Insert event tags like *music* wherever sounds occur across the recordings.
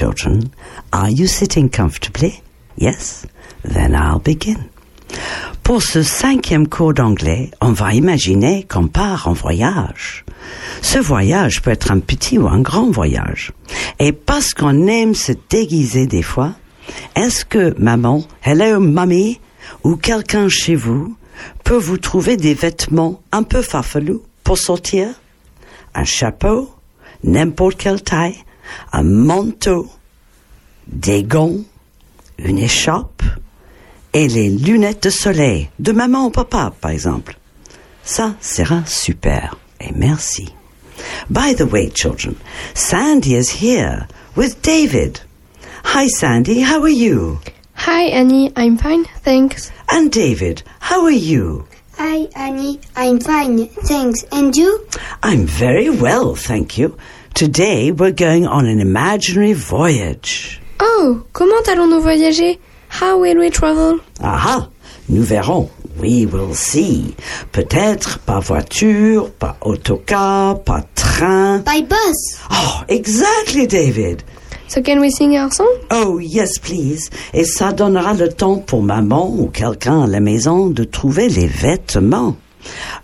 Hello, children. Are you sitting comfortably? Yes? Then I'll begin. Pour ce cinquième cours d'anglais, on va imaginer qu'on part en voyage. Ce voyage peut être un petit ou un grand voyage. Et parce qu'on aime se déguiser des fois, est-ce que maman, hello mommy, ou quelqu'un chez vous peut vous trouver des vêtements un peu farfelus pour sortir? Un chapeau, n'importe quelle taille, un manteau, des gants, une écharpe et les lunettes de soleil de maman ou papa, par exemple. Ça sera super. Et merci. By the way, children, Sandy is here with David. Hi, Sandy. How are you? Hi, Annie. I'm fine, thanks. And David, how are you? Hi, Annie. I'm fine, thanks. And you? I'm very well, thank you. Today we're going on an imaginary voyage. Oh, comment allons-nous voyager? How will we travel? Aha, nous verrons. We will see. Peut-être par voiture, par autocar, par train. By bus. Oh, exactly, David. So can we sing our song? Oh, yes, please. Et ça donnera le temps pour maman ou quelqu'un à la maison de trouver les vêtements.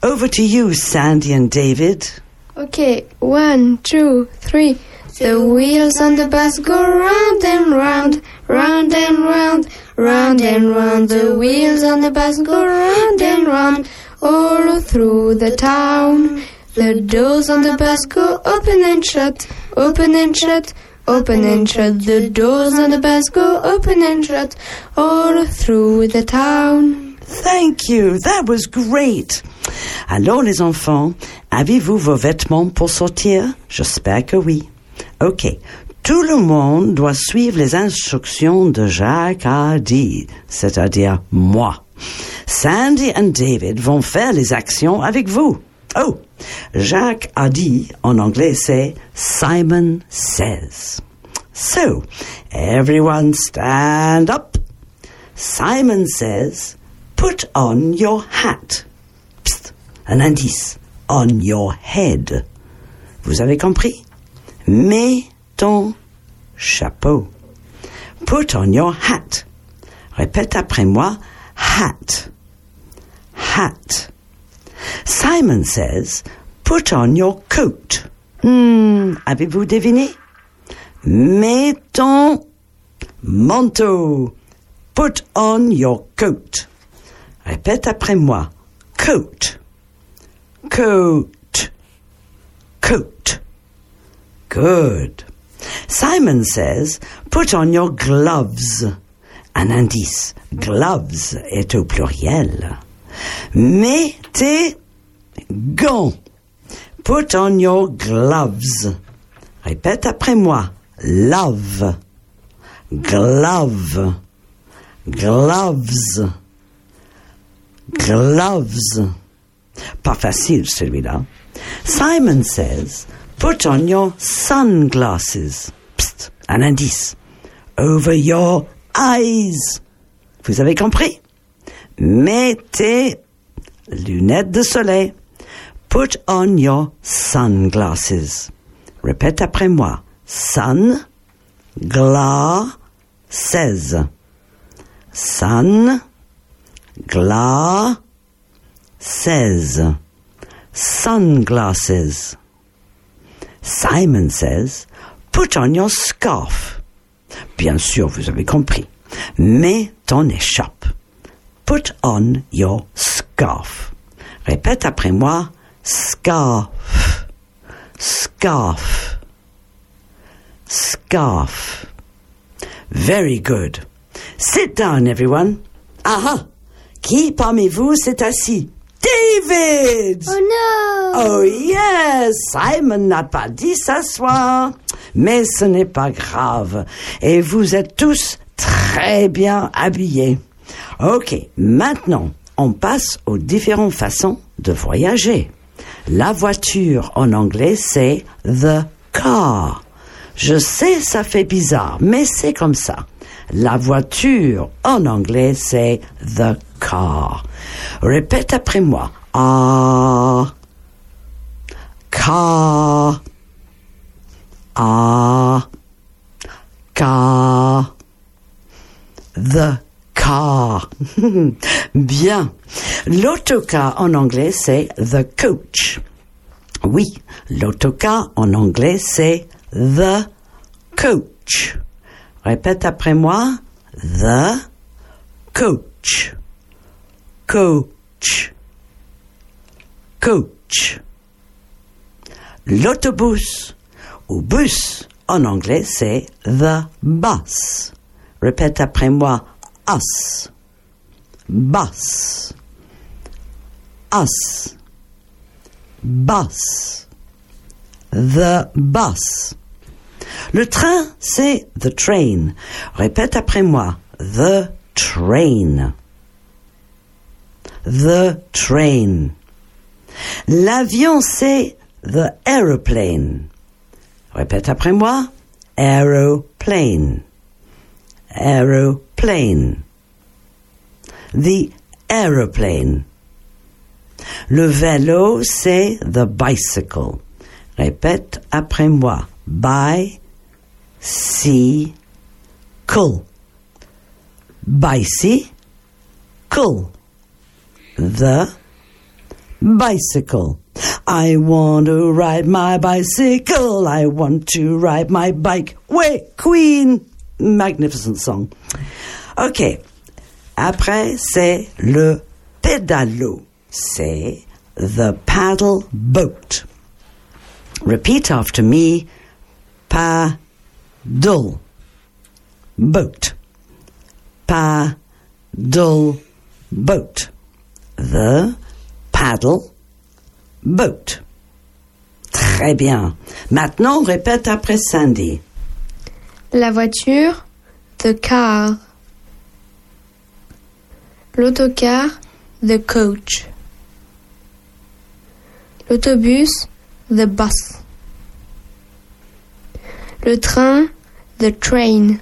Over to you, Sandy and David. Okay, one, two, three. The wheels on the bus go round and round, round and round, round and round. The wheels on the bus go round and round, all through the town. The doors on the bus go open and shut, open and shut, open and shut. The doors on the bus go open and shut, all through the town. Thank you. That was great. Alors, les enfants, avez-vous vos vêtements pour sortir? J'espère que oui. OK. Tout le monde doit suivre les instructions de Jacques dit, c'est-à-dire moi. Sandy and David vont faire les actions avec vous. Oh, Jacques dit en anglais c'est Simon says. So, everyone stand up. Simon says, put on your hat. Psst, un indice. On your head. Vous avez compris? Mets ton chapeau. Put on your hat. Répète après moi. Hat. Hat. Simon says, put on your coat. Hmm, avez-vous deviné? Mets ton manteau. Put on your coat. Répète après moi. Coat. Coat. Coat. Good. Simon says, put on your gloves. Un indice. Gloves est au pluriel. Mets tes gants. Put on your gloves. Répète après moi. Love. Glove. Gloves. Gloves. Pas facile celui-là. Simon says, put on your sunglasses. Psst, un indice. Over your eyes. Vous avez compris? Mets tes lunettes de soleil. Put on your sunglasses. Répète après moi. Sun, glasses. Sun, glasses. Sunglasses. Simon says, put on your scarf. Bien sûr, vous avez compris. Mets ton écharpe. Put on your scarf. Répète après moi. Scarf. Scarf. Scarf. Very good. Sit down, everyone. Aha! Qui parmi vous s'est assis? Oh no! Oh yes! Simon n'a pas dit s'asseoir. Mais ce n'est pas grave. Et vous êtes tous très bien habillés. Ok, maintenant, on passe aux différentes façons de voyager. La voiture en anglais, c'est the car. Je sais, ça fait bizarre, mais c'est comme ça. La voiture en anglais, c'est the car. Répète après moi ah, ka, ah, ka, the car. *laughs* Bien. L'autocar en anglais, c'est the coach. Oui, l'autocar en anglais, c'est the coach. Répète après moi, the coach. Coach. Coach. L'autobus ou bus en anglais, c'est the bus. Répète après moi. Us. Bus. Us. Bus. The bus. Le train, c'est the train. Répète après moi. The train. The train. L'avion, c'est the aeroplane. Répète après moi. Aeroplane. Aeroplane. The aeroplane. Le vélo, c'est the bicycle. Répète après moi. Cool. Bicycle. The bicycle. I want to ride my bicycle. I want to ride my bike. Way, Queen. Magnificent song. OK. Après, c'est le pédalo. C'est the paddle boat. Repeat after me. Paddle boat. Paddle boat. The paddle boat. Très bien. Maintenant, répète après Sandy. La voiture, the car. L'autocar, the coach. L'autobus, the bus. Le train, the train.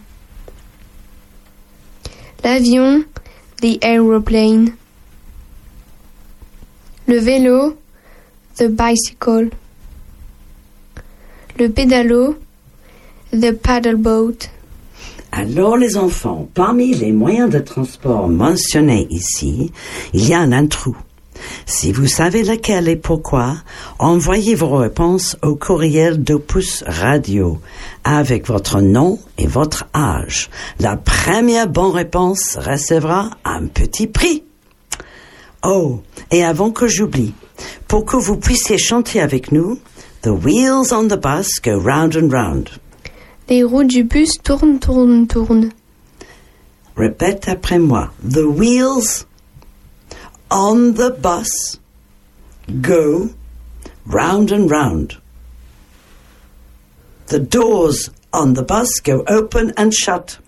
L'avion, the aeroplane. Le vélo, the bicycle. Le pédalo, the paddle boat. Alors les enfants, parmi les moyens de transport mentionnés ici, il y a un intrus. Si vous savez lequel et pourquoi, envoyez vos réponses au courriel d'Opus Radio avec votre nom et votre âge. La première bonne réponse recevra un petit prix. Oh, et avant que j'oublie, pour que vous puissiez chanter avec nous, The wheels on the bus go round and round. Les roues du bus tournent, tournent, tournent. Répète après moi. The wheels on the bus go round and round. The doors on the bus go open and shut.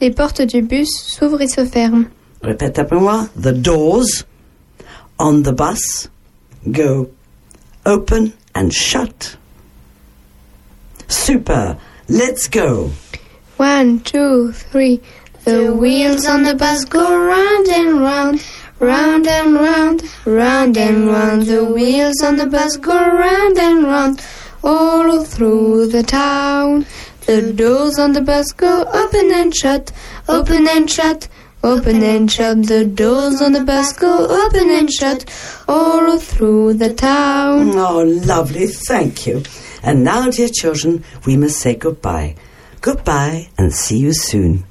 Les portes du bus s'ouvrent et se ferment. Répète après moi. The doors on the bus go open and shut. Super. Let's go. One, two, three. The wheels on the bus go round and round, round and round, round and round. The wheels on the bus go round and round, all through the town. The doors on the bus go open and shut, open and shut, open and shut. The doors on the bus go open and shut, all through the town. Oh, lovely. Thank you. And now, dear children, we must say goodbye. Goodbye and see you soon.